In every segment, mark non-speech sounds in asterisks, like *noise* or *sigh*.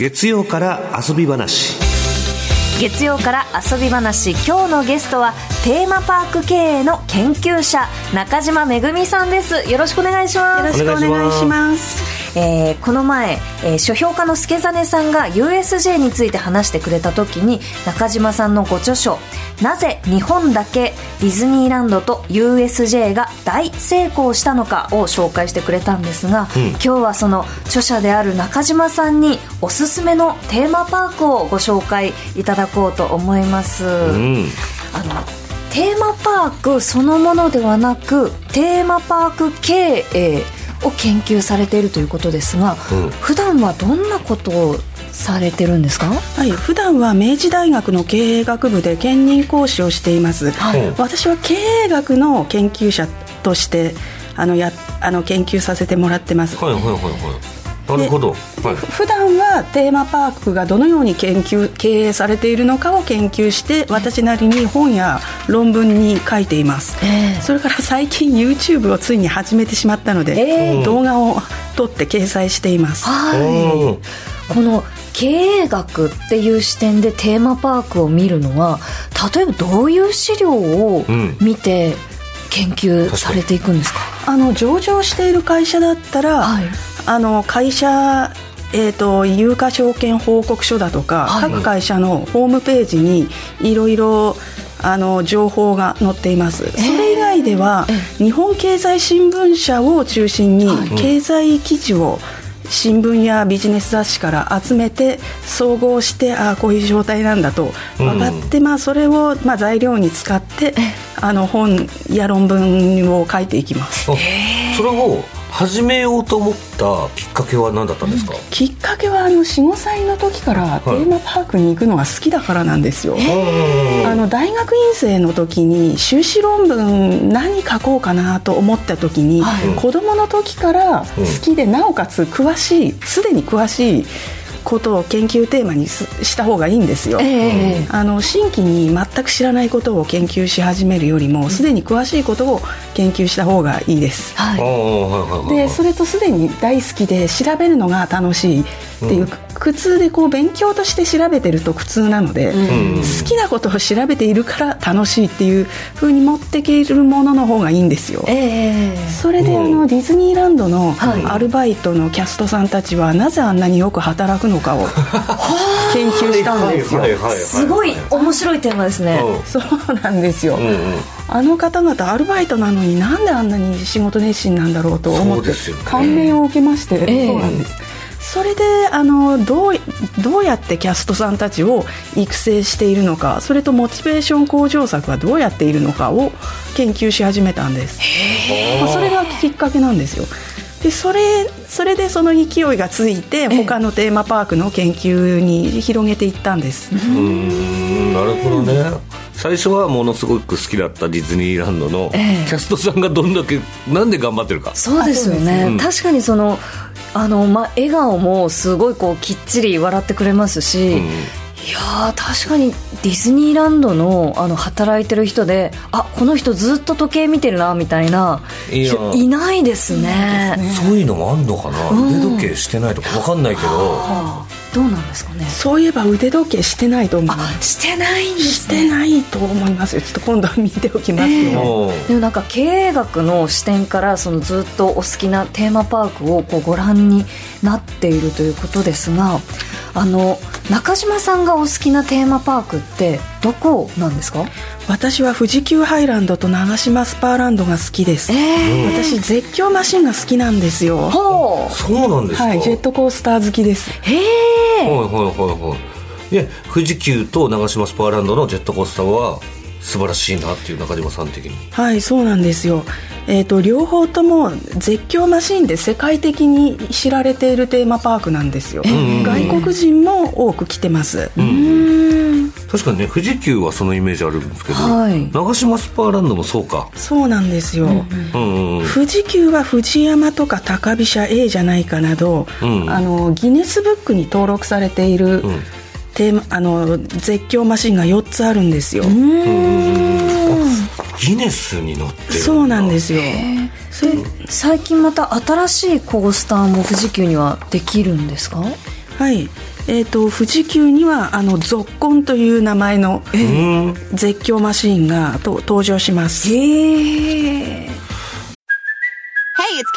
月曜から遊び話。月曜から遊び話。今日のゲストはテーマパーク経営の研究者中島めぐみさんです。よろしくお願いします。よろしくお願いしますえーこの前、えー書評家の助真さんが USJ について話してくれた時に中島さんのご著書「なぜ日本だけディズニーランドと USJ が大成功したのか」を紹介してくれたんですが、今日はその著者である中島さんにおすすめのテーマパークをご紹介いただこうと思います。うんあのテーマパークそのものではなくテーマパーク経営を研究されているということですが、うん。普段はどんなことをされてるんですか？はい、普段は明治大学の経営学部で兼任講師をしています、はい。私は経営学の研究者としてあのやあの研究させてもらってます、はいはいはいはいなるほど、はい、普段はテーマパークがどのように研究経営されているのかを研究して私なりに本や論文に書いています、ええ。それから最近 YouTube をついに始めてしまったので、ええ。動画を撮って掲載しています。はうん。いこの経営学っていう視点でテーマパークを見るのは例えばどういう資料をうん見て研究されていくんですか、あの上場している会社だったら、はいあの会社えー、と有価証券報告書だとか、はい。各会社のホームページにいろいろあの情報が載っています、それ以外では、日本経済新聞社を中心に経済記事を新聞やビジネス雑誌から集めて総合してああこういう状態なんだと分かって、まあ、それを、まあ、材料に使ってあの本や論文を書いていきます。あそれを始めようと思ったきっかけは何だったんですか、きっかけはあの45歳の時からテーマパークに行くのが好きだからなんですよ、あの大学院生の時に修士論文何書こうかなと思った時に、子供の時から好きで、なおかつ詳しいすでに詳しいことを研究テーマにすした方がいいんですよ、ええ。あの新規に全く知らないことを研究し始めるよりもすでに詳しいことを研究した方がいいです、はい。でそれとすでに大好きで調べるのが楽しいっていう、苦痛でこう勉強として調べてると苦痛なので、好きなことを調べているから楽しいっていうふうに持っていけるものの方がいいんですよ。ええそれであのディズニーランドのはい。アルバイトのキャストさんたちはなぜあんなによく働くのかを研究したんですよ。すごい面白いテーマですね、そうなんですよ、うんうん。あの方々アルバイトなのになんであんなに仕事熱心なんだろうと思って感銘を受けまして、ええ。そうなんです。それであのどうどうやってキャストさんたちを育成しているのかそれとモチベーション向上策はどうやっているのかを研究し始めたんです、まあ、それがきっかけなんですよでそれそれでその勢いがついて他のテーマパークの研究に広げていったんです、うーんなるほどね。最初はものすごく好きだったディズニーランドのキえ。えャストさんがどんだけなんで頑張ってるか。そうですよね、うん。確かにそのあの、ま、笑顔もすごいこうきっちり笑ってくれますし、うんいやー確かにディズニーランドのあの働いてる人であこの人ずっと時計見てるなみたいないや。人いないですね。そういうのもあんのかな、うん。腕時計してないとか分かんないけど。あ。どうなんですかね。そういえば腕時計してないと思いまあすしてないんでしてすねないと思いますよ。ちょっと今度は見ておきますよ、もでもなんか経営学の視点からそのずっとお好きなテーマパークをこうご覧になっているということですがあの中島さんがお好きなテーマパークってどこなんですか？私は富士急ハイランドと長島スパーランドが好きです、え私絶叫マシンが好きなんですよ。ほうそうなんですか、はいジェットコースター好きです。うへえはいはいはいはい。で富士急と長島スパーランドのジェットコースターは素晴らしいなっていう中島さん的に。はいそうなんですよ。えーと、両方とも絶叫マシンで世界的に知られているテーマパークなんですよ、外国人も多く来てます、確かにね富士急はそのイメージあるんですけど、はい、長島スパーランドもそうか。そうなんですよ、富士急は富士山とか高飛車 A じゃないかなど、うん、あのギネスブックに登録されている、うんテーマあの絶叫マシンが4つあるんですよ。ギネスに乗ってそうなんですよ。で最近また新しいコースターも富士急にはできるんですか？はい。えーと、富士急にはあのゾッコンという名前の絶叫マシンがと登場します。へえ it's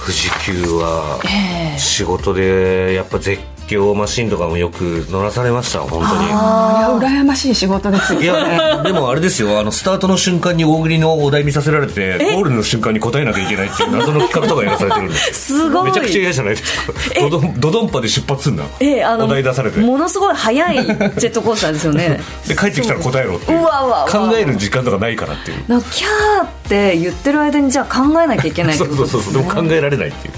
富士急は仕事でやっぱ絶叫マシンとかもよく乗らされました本当に。いや羨ましい仕事ですいやでもあれですよあのスタートの瞬間に大喜利のお題見させられてゴールの瞬間に答えなきゃいけないっていう謎の企画とかやらされてるんで。すすごい。めちゃくちゃ嫌じゃないですか。ドドドドンパで出発すんだ、えあのお題出されて。ものすごい速いジェットコースターですよね。で帰ってきたら答えろっていう。うわうわ。考える時間とかないからっていう。なキャーって言ってる間にじゃあ考えなきゃいけないってことです、ね、*laughs* そうそうそう。でも考えられないっていう、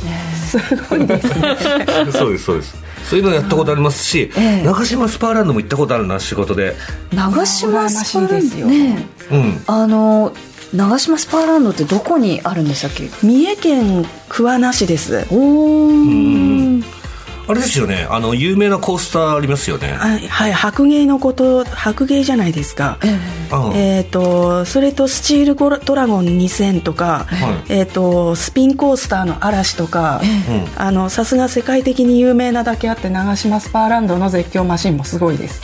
すごいですね。*laughs* そうですそうですそういうのやったことありますし、ええ、長島スパーランドも行ったことあるな仕事で。長島スパーランド。ね、うん、あの長島スパーランドってどこにあるんでしたっけ？三重県桑名市です。おおあれですよね。あの有名なコースターありますよね。はい白芸のこと白芸じゃないですか、えー、えー、とそれとスチールドラゴン2000とか、はい、えー、とスピンコースターの嵐とかさすが世界的に有名なだけあって長島スパーランドの絶叫マシンもすごいです。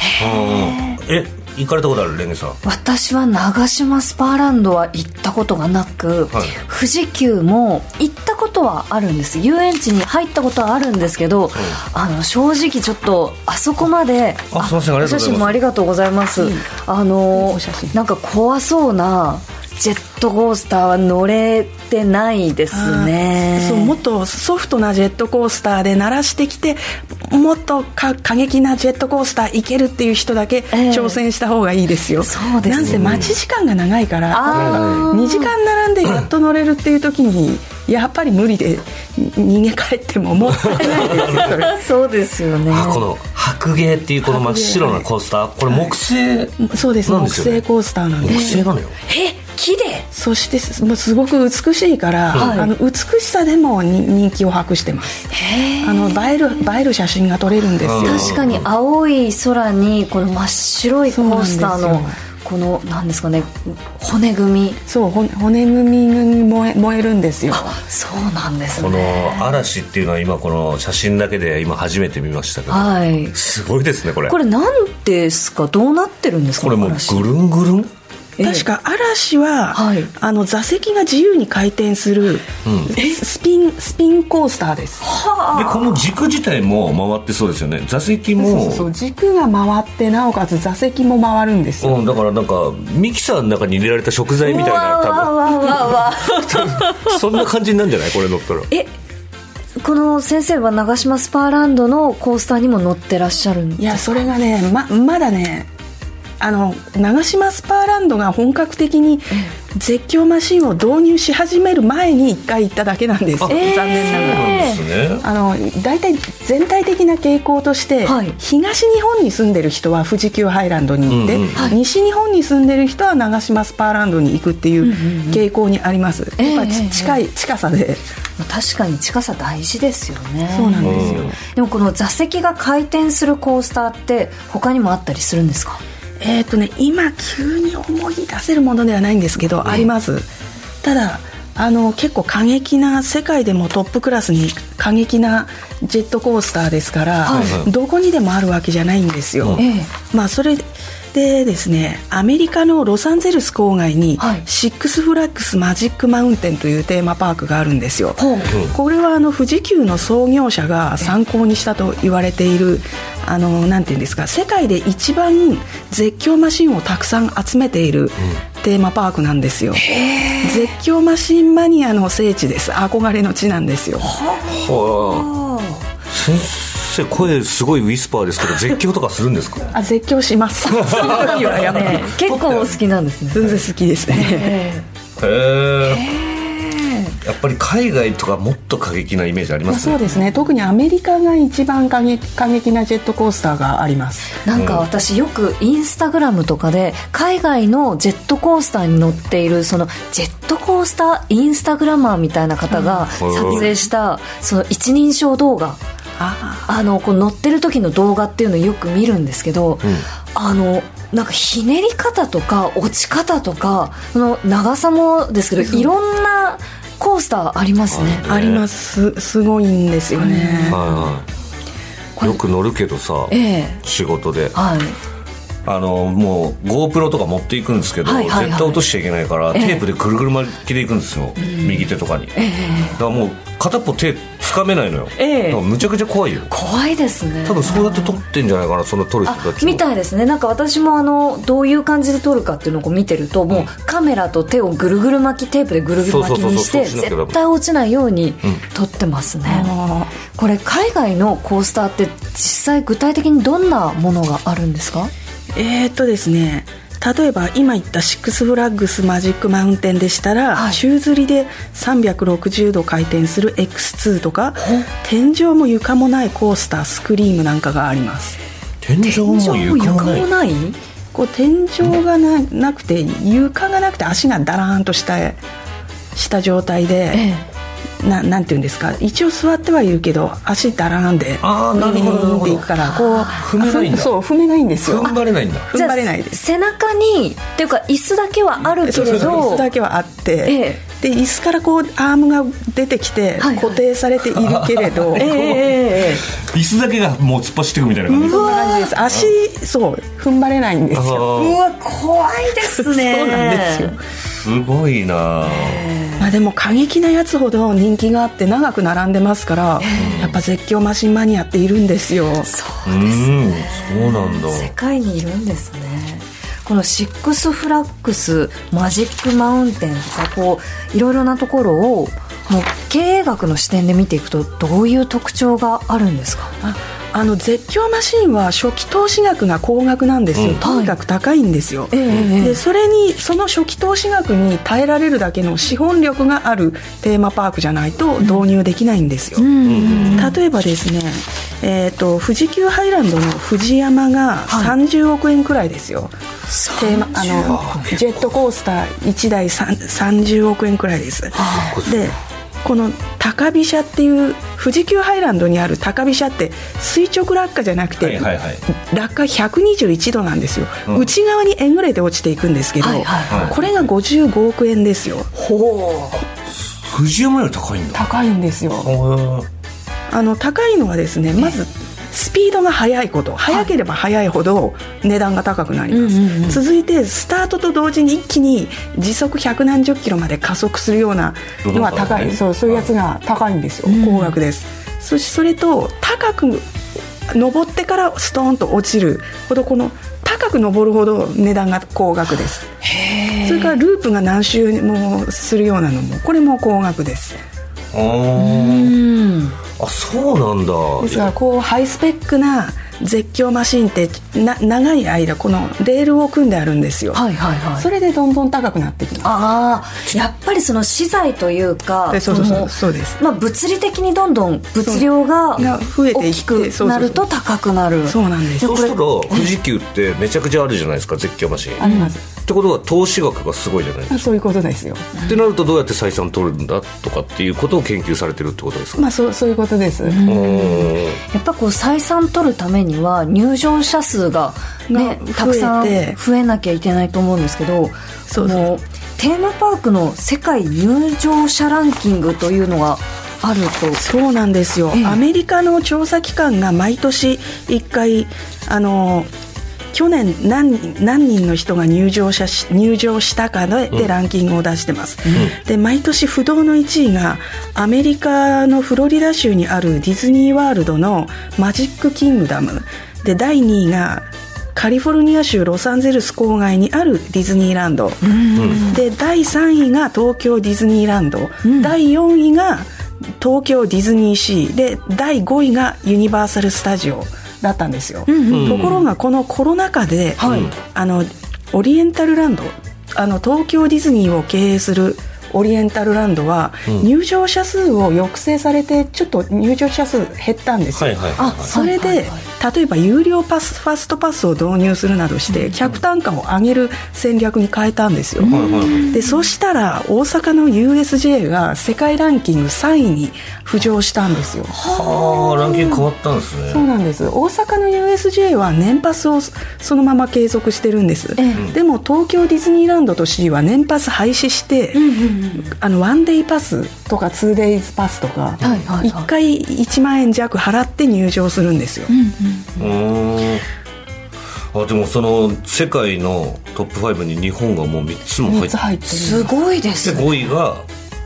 え行かれたことあるレンゲさん？私は長島スパーランドは行ったことがなく、はい、富士急も行ったことはあるんです。遊園地に入ったことはあるんですけど、うん、あの正直ちょっとあそこまであすみませんありがとうございます。お写真もありがとうございます、うん、あのなんか怖そうなジェットコースターは乗れてないですね。そうもっとソフトなジェットコースターで鳴らしてきてもっと過激なジェットコースター行けるっていう人だけ挑戦した方がいいですよ、えー、そうです、ね、なんせ待ち時間が長いから2時間並んでやっと乗れるっていう時にやっぱり無理で逃げ帰ってももったいないです *laughs* そうですよね。この白芸っていうこの真っ白なコースター。これ木製、はい、そうです。木製コースターなんです。木製なのよ。え綺麗そしてすごく美しいから、はい、あの美しさでも人気を博してます。あの映える映える写真が撮れるんですよ。確かに青い空にこの真っ白いコースターのこのなんですかね骨組み。そう骨組みに燃え燃えるんですよ。そうなんですね。この嵐っていうのは今この写真だけで今初めて見ましたけど、はい、すごいですねこれ。これ何ですか？どうなってるんですか？これもうぐるんぐるん？確か嵐は、はい、あの座席が自由に回転する、うん、スピンスピンコースターです。でこの軸自体も回ってそうですよね。座席も。そう軸が回ってなおかつ座席も回るんですよ、うん、だからなんかミキサーの中に入れられた食材みたいな多分。*laughs* そんな感じなんじゃない？これ乗ったら。えこの先生は長島スパーランドのコースターにも乗ってらっしゃるんですいやそれがねままだねあの長島スパーランドが本格的に絶叫マシンを導入し始める前に1回行っただけなんです、残念ながら、あの大体全体的な傾向として、はい、東日本に住んでる人は富士急ハイランドに行って、うんうん西日本に住んでる人は長島スパーランドに行くっていう傾向にあります、うんうん、やっぱ近い、近さで。確かに近さ大事ですよね。そうなんですよ、でもこの座席が回転するコースターって他にもあったりするんですか？えっ、ー、とね今急に思い出せるものではないんですけど、あります。ただあの結構過激な世界でもトップクラスに過激なジェットコースターですから、はい、どこにでもあるわけじゃないんですよ、まあそれでですねアメリカのロサンゼルス郊外に、はい。シックスフラッグスマジックマウンテンというテーマパークがあるんですよ。これはあの富士急の創業者が参考にしたと言われているあのなんていうんですか世界で一番絶叫マシンをたくさん集めているテーマパークなんですよ。絶叫マシンマニアの聖地です。憧れの地なんですよ。はあ先生声すごいウィスパーですけど *laughs* 絶叫とかするんですか？あ絶叫します。*laughs* その時はやっぱり。ね結構お好きなんですね。全然好きですね。えへえやっぱり海外とかもっと過激なイメージありますね。そうですね。特にアメリカが一番過激過激なジェットコースターがあります。えなんか私よくインスタグラムとかで海外のジェットコースターに乗っているそのジェットコースターインスタグラマーみたいな方がうん。撮影したその一人称動画。ああのこう乗ってる時の動画っていうのをよく見るんですけど、あのなんかひねり方とか落ち方とかその長さもですけどいろんなコースターありますね。あります。すすごいんですよね、はいはい。よく乗るけどさええ。仕事で。はい。あのもう GoPro とか持っていくんですけど、はいはいはい。絶対落としちゃいけないから、ええ。テープでぐるぐる巻きでいくんですよ、右手とかに、だからもう片っぽ手つかめないのよ、ええ。むちゃくちゃ怖いよ。怖いですね。多分そうやって撮ってんじゃないかなその撮る人あたちもみたいですね。なんか私もあのどういう感じで撮るかっていうのを見てるともうカメラと手をぐるぐる巻きテープでぐるぐる巻きにして絶対落ちないように撮ってますね、あこれ海外のコースターって実際具体的にどんなものがあるんですか？えーっとですね例えば今言ったシックスフラッグスマジックマウンテンでしたら、はい。宙吊りで360度回転する X2 とか天井も床もないコースタースクリームなんかがあります。天井も床もない？こう天井がななくて床がなくて足がダラーンとしたした状態で、えななんていうんですか？一応座ってはいるけど足ダラーンであーなるほどなるいくからこう踏めないんだそう踏めないんですよ踏ん張れないんだ踏ん張れないです背中にっていうか椅子だけはあるけれそうそうそう椅ど子だけはあって、えで椅子からこうアームが出てきてはい固定されているけれど、えええええ椅子だけがもう突っ走っていくみたいな感じこんな感じです足そう踏ん張れないんですよえうわ怖いですねそうなんですよすごいなまあ、でも過激なやつほど人気があって長く並んでますから、やっぱ絶叫マシンマニアっているんですよ。そううんそうなんだ。世界にいるんですね。このシックスフラッグスマジックマウンテンとかこういろいろなところをもう経営学の視点で見ていくとどういう特徴があるんですか？ああの絶叫マシンは初期投資額が高額なんですよ、うん。とにかく高いんですよ、ええええ。でそれにその初期投資額に耐えられるだけの資本力があるテーマパークじゃないと導入できないんですよ、例えばですね、えー、と富士急ハイランドの富士山が30億円くらいですよ、テーマあのジェットコースター1台さん30億円くらいです。でこの高飛車っていう富士急ハイランドにある高飛車って垂直落下じゃなくて、はいはいはい。落下121度なんですよ、うん。内側にえぐれて落ちていくんですけど、はいはいはい。これが55億円ですよ。富士山より高いんだ。高いんですよ。へあの高いのはですねまずスピードが速いこと速ければ速いほど値段が高くなります、うんうんうん続いてスタートと同時に一気に時速百何十キロまで加速するようなのは高い、そうそういうやつが高いんですよ、高額です。そしてそれと高く登ってからストーンと落ちるほどこの高く登るほど値段が高額です。それからループが何周もするようなのもこれも高額ですそうなんだ。ですからこうハイスペックな絶叫マシンってな長い間このレールを組んであるんですよ、はいはいはい。それでどんどん高くなってきます。ああやっぱりその資材というかでそうそうそうのそうです。まあ、物理的にどんどん物量が増えていくなると高くなる。そうなんです。そうすると富士急ってめちゃくちゃあるじゃないですか絶叫マシン。あります、ってことは投資額がすごいじゃないですか。あそういうことですよ。ってなるとどうやって採算取るんだとかっていうことを研究されてるってことですか、まあそうそういうことです、うん。やっぱこう採算取るためには入場者数が、ねが、たくさん増えなきゃいけないと思うんですけどそうそうテーマパークの世界入場者ランキングというのがあると。そうなんですよ、ええ。アメリカの調査機関が毎年1回あの去年何人何人の人が入場者し入場したかで,、でランキングを出してます、で毎年不動の1位がアメリカのフロリダ州にあるディズニーワールドのマジックキングダム。で第2位がカリフォルニア州ロサンゼルス郊外にあるディズニーランド、で第3位が東京ディズニーランド、第4位が東京ディズニーシー。で第5位がユニバーサル・スタジオだったんですよ、ところがこのコロナ禍で、あのオリエンタルランドあの東京ディズニーを経営するオリエンタルランドは入場者数を抑制されてちょっと入場者数減ったんですよ、あそれで、例えば有料パスファストパスを導入するなどして客単価を上げる戦略に変えたんですよ、でそしたら大阪の USJ が世界ランキング3位に浮上したんですよ。はあランキング変わったんですね。そうなんです。大阪の USJ は年パスをそのまま継続してるんです、でも東京ディズニーランドと C は年パス廃止して、あのワンデイパスとか 2days パスとか、はいはいはい。1回1万円弱払って入場するんですよ、うーんあでもその世界のトップ5に日本がもう3つも入3ってつ入ってる。すごいです。でね5位が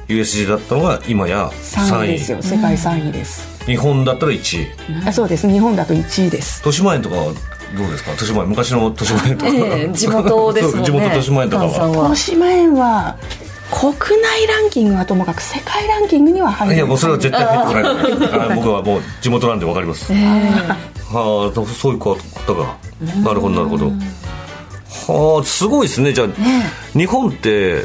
USJ だったのが今や3 3位位ですよ。世界3位です、日本だったら1位。あそうです。日本だと1位です。豊島園とかはどうですか？豊島園昔の豊島園とか、ええ地元ですもんね。地元豊島園とかは。豊島園は国内ランキングはともかく世界ランキングには入る。いやもうそれは絶対入ってこない。あ僕はもう地元なんで分かります、はあそういう方がなるほどなるほど。はあすごいですね。じゃあ、日本って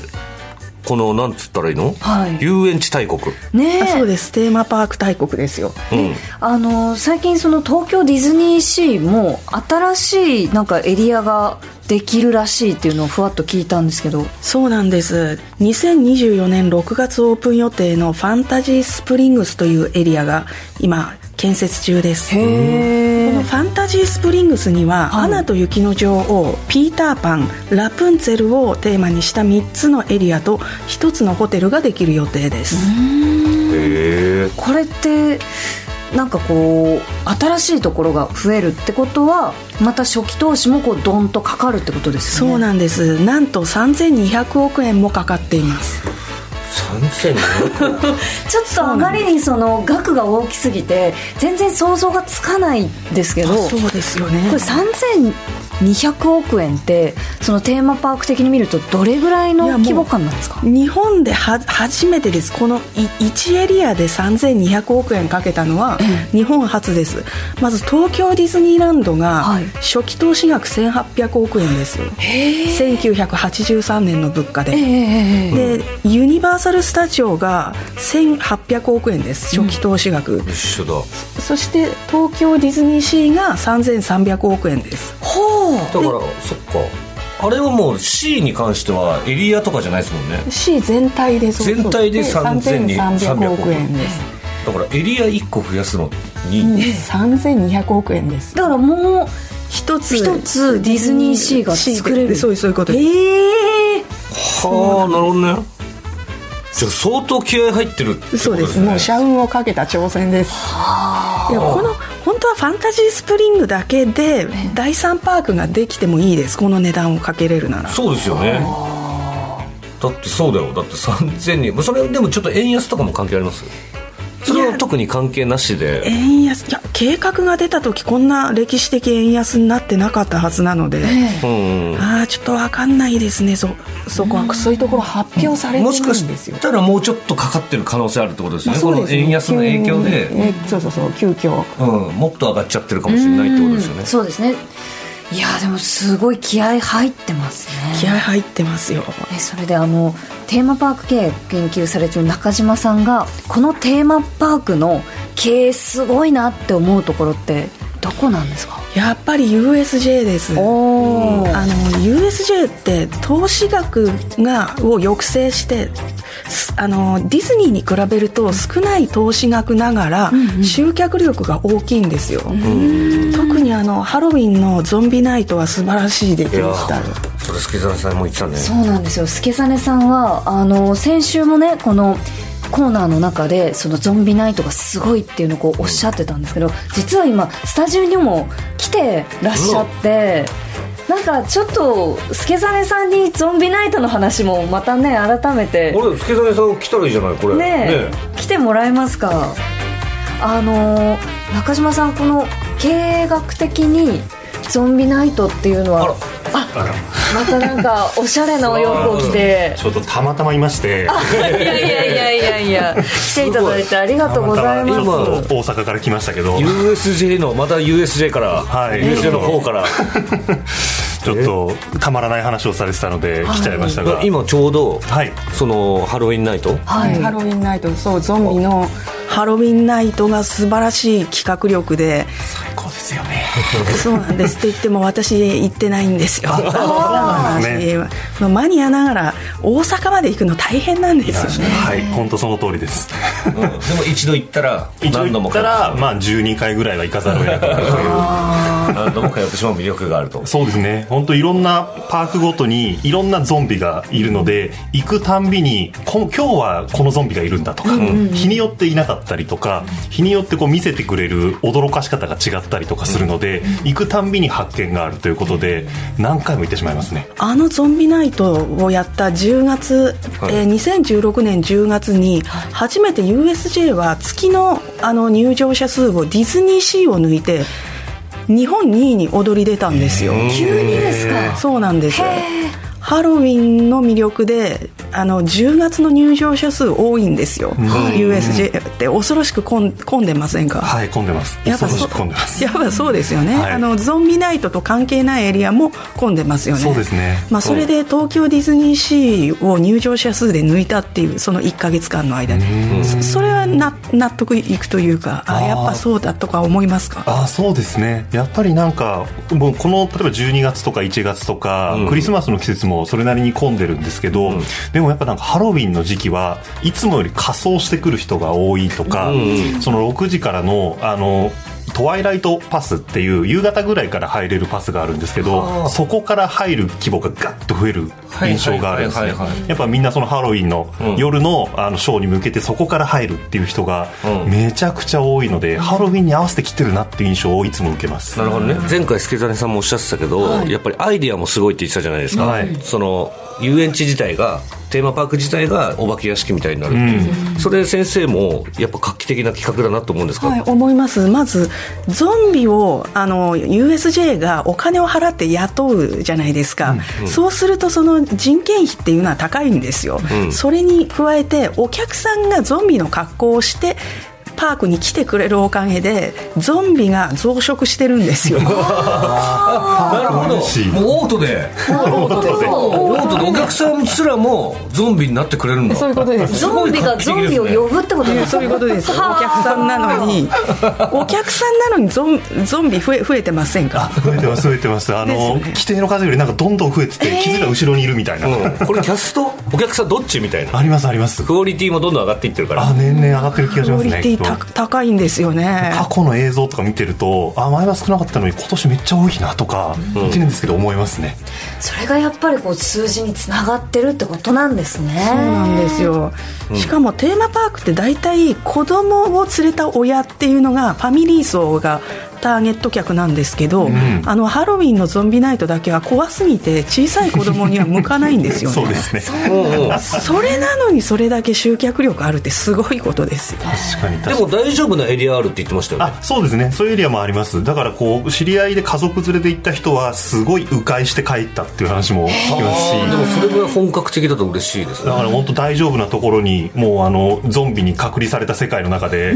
このなんつったらいいの、はい。遊園地大国。ねそうです。テーマパーク大国ですよ。うん。あの最近その東京ディズニーシーも新しいなんかエリアができるらしいっていうのをふわっと聞いたんですけど。そうなんです。2024年6月オープン予定のファンタジースプリングスというエリアが今建設中です。こへのファンタジースプリングスには、アナと雪の女王ピーターパンラプンツェルをテーマにした3つのエリアと1つのホテルができる予定です、これってなんかこう新しいところが増えるってことはまた初期投資もこうドンとかかるってことですよね。そうなんです。なんと3200億円もかかっています。3200 *laughs* ちょっとあまりにその額が大きすぎて全然想像がつかないんですけどこそうですよね。れ3200億円ってそのテーマパーク的に見るとどれぐらいの規模感なんですか？日本では初めてです。この1エリアで3200億円かけたのは日本初です。まず東京ディズニーランドがはい。初期投資額1800億円です。1983年の物価で、ええでユニバーサル・スタジオが1800億円です。初期投資額、一緒だ。そして東京ディズニーシーが3300億円です。ほうだからそっか。あれはもう C に関してはエリアとかじゃないですもんね。C 全体でそう全体で3300 3300億円です。だからエリア1個増やすのに、3200億円です。だからもう一つ一つディズニーシーが作れる。そういうそういうことです。ええはあなるほどね。じゃあ相当気合入ってるってことですね。そうです。もう社運をかけた挑戦です。いやこの本当はファンタジースプリングだけで第3パークができてもいいです。この値段をかけれるなら。そうですよね。だってそうだよ。だって3000人。まあそれでもちょっと円安とかも関係あります？それは特に関係なしで。円安。いや計画が出た時こんな歴史的円安になってなかったはずなので、うんうん。ああちょっと分かんないですね。そそこはそういうところ発表されてないんもしかですよしたらもうちょっとかかってる可能性あるってことですよね、このまあそうですね。円安の影響で、急にえそうそうそう急遽。うん、もっと上がっちゃってるかもしれないってことですよね。そうですねいやでもすごい気合入ってますね。気合入ってますよ。えそれであのテーマパーク経営研究されてる中島さんがこのテーマパークの経営すごいなって思うところってどこなんですか？やっぱり USJ です。あの USJ って投資額がを抑制してすあのディズニーに比べると少ない投資額ながら集客力が大きいんですよ、特にあのハロウィンのゾンビナイトは素晴らしい出来でしたそれ助沢さんも言ってたね。そうなんですよ。助実さんはあの先週もねこのコーナーの中でそのゾンビナイトがすごいっていうのをこうおっしゃってたんですけど実は今スタジオにも来てらっしゃって。なんかちょっと助真さんにゾンビナイトの話もまたね改めて。俺助真さん来たらいいじゃないこれ。ねえ。来てもらえますか？あのー中島さんこの経営学的にゾンビナイトっていうのはあまたなんかおしゃれなお洋服を着て。ちょっとたまたまいまして。いやいやいやいやいや。来ていただいてありがとうございたまたままちょっと大阪から来ましたけど。USJ のまた USJ から、はい。USJ の方から。*laughs* ちょっとたまらない話をされてたので来ちゃいましたが。今ちょうど、はい。そのハロウィンナイトはい。ハロウィンナイトそうゾンビの。ハロウィンナイトが素晴らしい企画力で *laughs* そうなんですって言っても私行ってないんですよ。*laughs* そうなんですね。マニアながら大阪まで行くの大変なんですよね。はい本当その通りです。うん。でも一度行ったら一度何度も行ったらまあ12回ぐらいは行かざるを得なくなるという何度も通ってしまう魅力があると。そうですね。本当いろんなパークごとにいろんなゾンビがいるので行くたんびにこ今日はこのゾンビがいるんだとか、日によっていなかったりとか日によってこう見せてくれる驚かし方が違ったりとかするので、行くたんびに発見があるということで何回も行ってしまいますね。あのゾンビナイトをやった10月、はい。えー2016年10月に初めて USJ は月のあの入場者数をディズニーシーを抜いて日本2位に躍り出たんですよ。急にですか。そうなんですハロウィンの魅力であの10月の入場者数多いんですよ、USJ って。恐ろしく混ん混んでませんか、はい混んでます。やっぱ恐ろしそく混んでます。やっぱそうですよね、はい。あのゾンビナイトと関係ないエリアも混んでますよね。そうですね。まあ、それで東京ディズニーシーを入場者数で抜いたっていうその1か月間の間にそそれはな納得いくというかあやっぱそうだとか思いますか？ああそうですね。やっぱりなんかもうこの例えば12月とか1月とか、クリスマスの季節もそれなりに混んでるんですけど、でもやっぱなんかハロウィンの時期はいつもより仮装してくる人が多いとか、その6時からのあのトワイライトパスっていう夕方ぐらいから入れるパスがあるんですけどそこから入る規模がガッと増える印象があるんですね。はいはいはいはい。やっぱみんなそのハロウィンの夜のあのショーに向けてそこから入るっていう人がうん。めちゃくちゃ多いので、ハロウィンに合わせて来てるなっていう印象をいつも受けます。なるほどね。前回助真さんもおっしゃってたけど、やっぱりアイディアもすごいって言ってたじゃないですか、はい。その遊園地自体がテーマパーク自体がお化け屋敷みたいになるう、それ先生もやっぱ画期的な企画だなと思うんですか、はい、思います。まずゾンビをあの USJ がお金を払って雇うじゃないですか、そうするとその人件費っていうのは高いん。ですよ、それに加えてお客さんがゾンビの格好をしてパークに来てくれるおかげでゾンビが増殖してるんですよ。*laughs* なるほど。もうオートで。オートで。オートで。お客さんすらもゾンビになってくれるんだ。そういうことです。ゾンビがゾンビを呼ぶってことですそういうことです。お客さんなのに。*laughs* お客さんなのにゾンゾンビ増え増えてませんか？増えてます増えてます。あの、規定の数よりなんかどんどん増えてて、気づいたら後ろにいるみたいな、うん。これキャスト？お客さんどっち？みたいな。ありますあります。クオリティもどんどん上がっていってるから。あ年々上がってる気がしクオリますねティた高いんですよね。過去の映像とか見てるとあ前は少なかったのに今年めっちゃ多いなとか、1年ですけど思いますね。それがやっぱりこう数字につながってるってことなんですね。そうなんですよ、しかもテーマパークって大体子供を連れた親っていうのがファミリー層がターゲット客なんですけど、あのハロウィンのゾンビナイトだけは怖すぎて小さい子供には向かないんですよね。*laughs* そうですね。それなのにそれだけ集客力あるってすごいことですよ。確かに確でかに。も大丈夫なエリアあるって言ってましたよね。あそうですね。そういうエリアもあります。だからこう知り合いで家族連れで行った人はすごい迂回して帰ったっていう話も聞きますし。でもそれぐらい本格的だと嬉しいですね。だから本当大丈夫なところにもうあのゾンビに隔離された世界の中で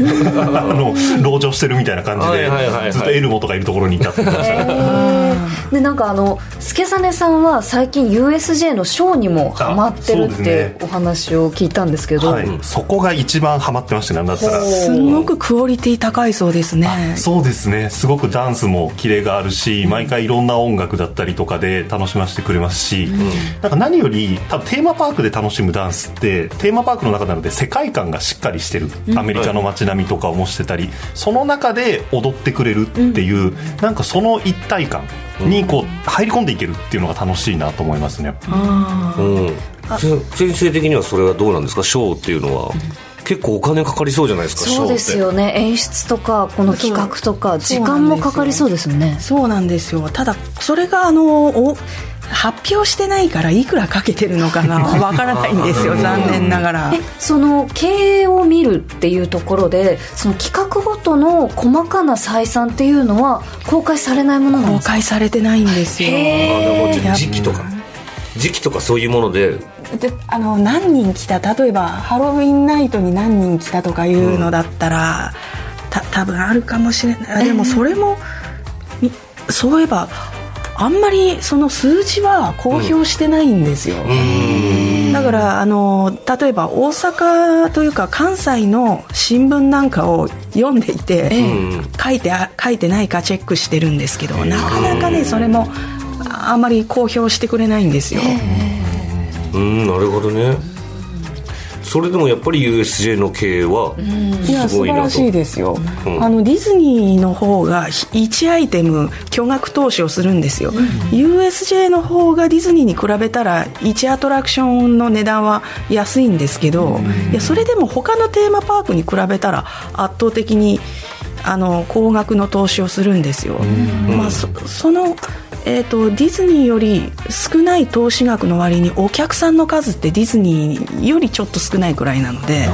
*laughs* あの籠城してるみたいな感じで。はいはいはいはいずっとエルモとかいるところにいたって言ってました。ねでなんかあの助真さんは最近 USJ のショーにもハマってるあってお話を聞いたんですけど、はい、そこが一番ハマってましてなんだったら。すごくクオリティ高いそうですね。そうですね。すごくダンスもキレがあるし毎回いろんな音楽だったりとかで楽しませてくれますし、なんか何より多分テーマパークで楽しむダンスってテーマパークの中なので世界観がしっかりしてる。アメリカの街並みとかを模してたりその中で踊ってくれるっていう、なんかその一体感にこう入り込んでいけるっていうのが楽しいなと思いますね。うん。せ先生的にはそれはどうなんですか？ショーっていうのは結構お金かかりそうじゃないですかそうですよね。演出とかこの企画とか時間もかかりそうですよね。そうなんですよ。ただそれがあのお発表してないからいくらかけてるのかが *laughs* わからないんですよ残念ながら。えその経営を見るっていうところでその企画ごとの細かな採算っていうのは公開されないものなん公ですか？開されてないんですよ。時期とか時期とかそういうもので。であの何人来た？例えばハロウィンナイトに何人来たとかいうのだったら、た多分あるかもしれない。でもそれも、みそういえばあんまりその数字は公表してないんですよ、だからあの例えば大阪というか関西の新聞なんかを読んでいて、書いてあ書いてないかチェックしてるんですけどなかなかねそれもああまり公表してくれないんですよ、うんなるほどね。それでもやっぱり USJ の経営はいやすごいなと。素晴らしいですよ、うん。あのディズニーの方が1アイテム巨額投資をするんですよ、USJ の方がディズニーに比べたら1アトラクションの値段は安いんですけど、いやそれでも他のテーマパークに比べたら圧倒的にあの高額の投資をするんですよ、まあ、そそのえー、とディズニーより少ない投資額の割にお客さんの数ってディズニーよりちょっと少ないくらいなので、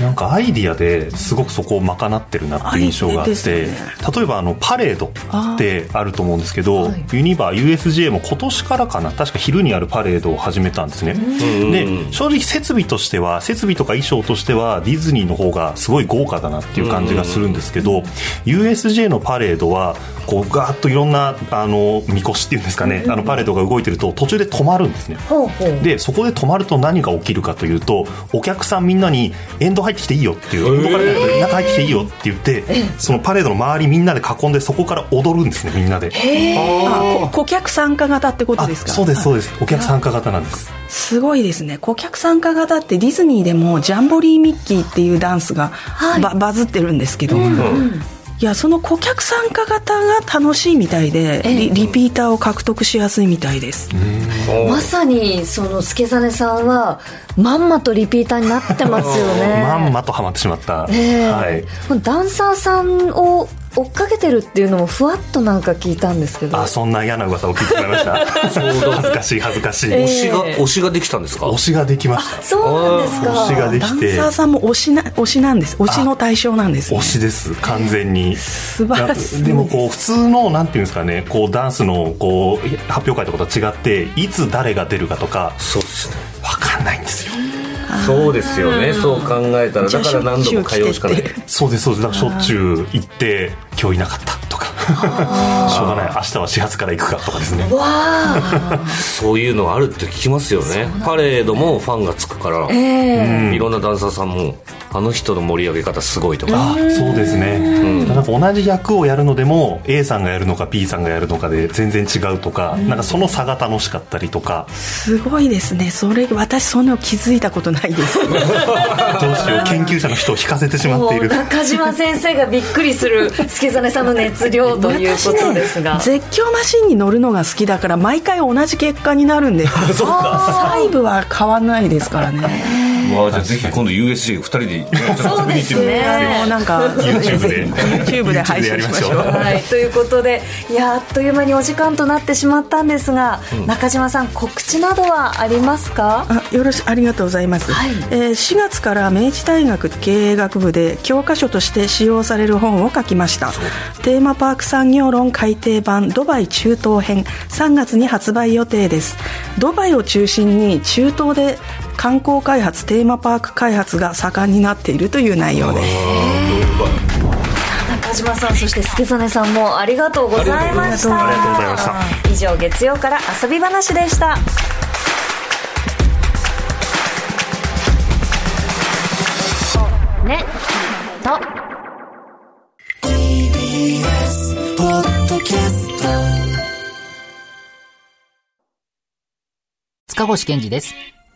なんかアイディアですごくそこを賄ってるなっていう印象があって、アです例えばあのパレードってあると思うんですけど、ユニバー USJ も今年からかな確か昼にあるパレードを始めたんですね、で正直設備としては設備とか衣装としてはディズニーの方がすごい豪華だなっていう感じがするんですけど、USJ のパレードはこうガーッといろんなあのみこしっていうんですかね、あのパレードが動いてると途中で止まるんですね。でそこで止まると何が起きるかというとお客さんみんなにエンド入ってきていいよっていう。エンドから中入ってきていいよって言ってそのパレードの周りみんなで囲んでそこから踊るんですねみんなで。あこ顧客参加型ってことあですか？そうですそうです。お客参加型なんです。すごいですね。顧客参加型ってディズニーでもジャンボリーミッキーっていうダンスがバ,、バズってるんですけど、いやその顧客参加型が楽しいみたいでリリピーターを獲得しやすいみたいです、まさにその助真さんはまんまとリピーターになってますよね。*laughs* まんまとハマってしまった、ええ。はい。ダンサーさんを追っかけてるっていうのもふわっとなんか聞いたんですけど。あそんな嫌な噂を聞いてしまいました。*laughs* 恥ずかしい恥ずかしい、推しが推しができたんですか？推しができました。そうなんですか。推しがでダンきてサーさんも推しな推しなんです。推しの対象なんです、ね、推しです。完全に。素晴らしい。でもこう普通のなんていうんですかね。こうダンスのこう発表会とかと違っていつ誰が出るかとか。そうですね。分かんないんですよそうですよね。そう考えたらだから何度も通うしかない。そうですそうです。だからしょっちゅう行って今日いなかったとか。しょうがない。明日は始発から行くかとかですね。そういうのあるって聞きますよね。パレードもファンがつくから、いろんなダンサーさんもあの人の盛り上げ方すごいとか。あそうですね、なんか同じ役をやるのでも A さんがやるのか B さんがやるのかで全然違うとか、なんかその差が楽しかったりとか。すごいですね。それ私そんなの気づいたことないです。どうしよう研究者の人を引かせてしまっている。中島先生がびっくりする助真さんの熱量ということですが、絶叫マシンに乗るのが好きだから毎回同じ結果になるんです *laughs* 細部は変わんないですからねまあじゃあぜひ今度 USJ2 人で、ね、そうですね。なんか YouTube で。YouTube で配信しましょう。はい、ということでいやあっという間にお時間となってしまったんですが、中島さん告知などはありますか？あよろしありがとうございます、はい。えー4月から明治大学経営学部で教科書として使用される本を書きました。テーマパーク産業論改訂版ドバイ中東編。3月に発売予定です。ドバイを中心に中東で観光開発テーマパーク開発が盛んになっているという内容です。中島さんそして助真さんもありがとうございました。ありがとうございました。以上月曜から遊び話でした。ねと。塚越健二です。